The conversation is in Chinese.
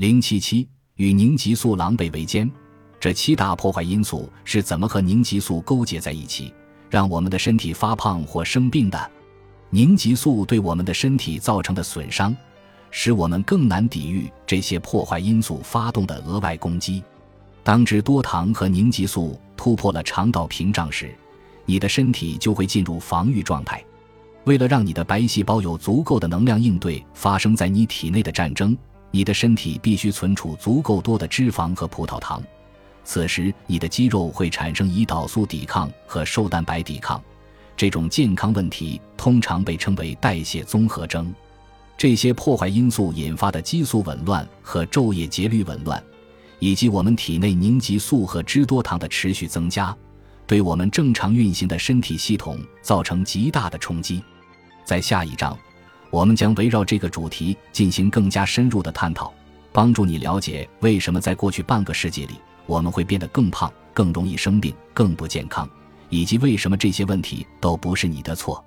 零七七与凝集素狼狈为奸，这七大破坏因素是怎么和凝集素勾结在一起，让我们的身体发胖或生病的？凝集素对我们的身体造成的损伤，使我们更难抵御这些破坏因素发动的额外攻击。当脂多糖和凝集素突破了肠道屏障时，你的身体就会进入防御状态。为了让你的白细胞有足够的能量应对发生在你体内的战争，你的身体必须存储足够多的脂肪和葡萄糖。此时，你的肌肉会产生胰岛素抵抗和瘦蛋白抵抗。这种健康问题通常被称为代谢综合征。这些破坏因素引发的激素紊乱和昼夜节律紊乱，以及我们体内凝集素和脂多糖的持续增加。对我们正常运行的身体系统造成极大的冲击。在下一章，我们将围绕这个主题进行更加深入的探讨，帮助你了解为什么在过去半个世纪里我们会变得更胖、更容易生病、更不健康，以及为什么这些问题都不是你的错。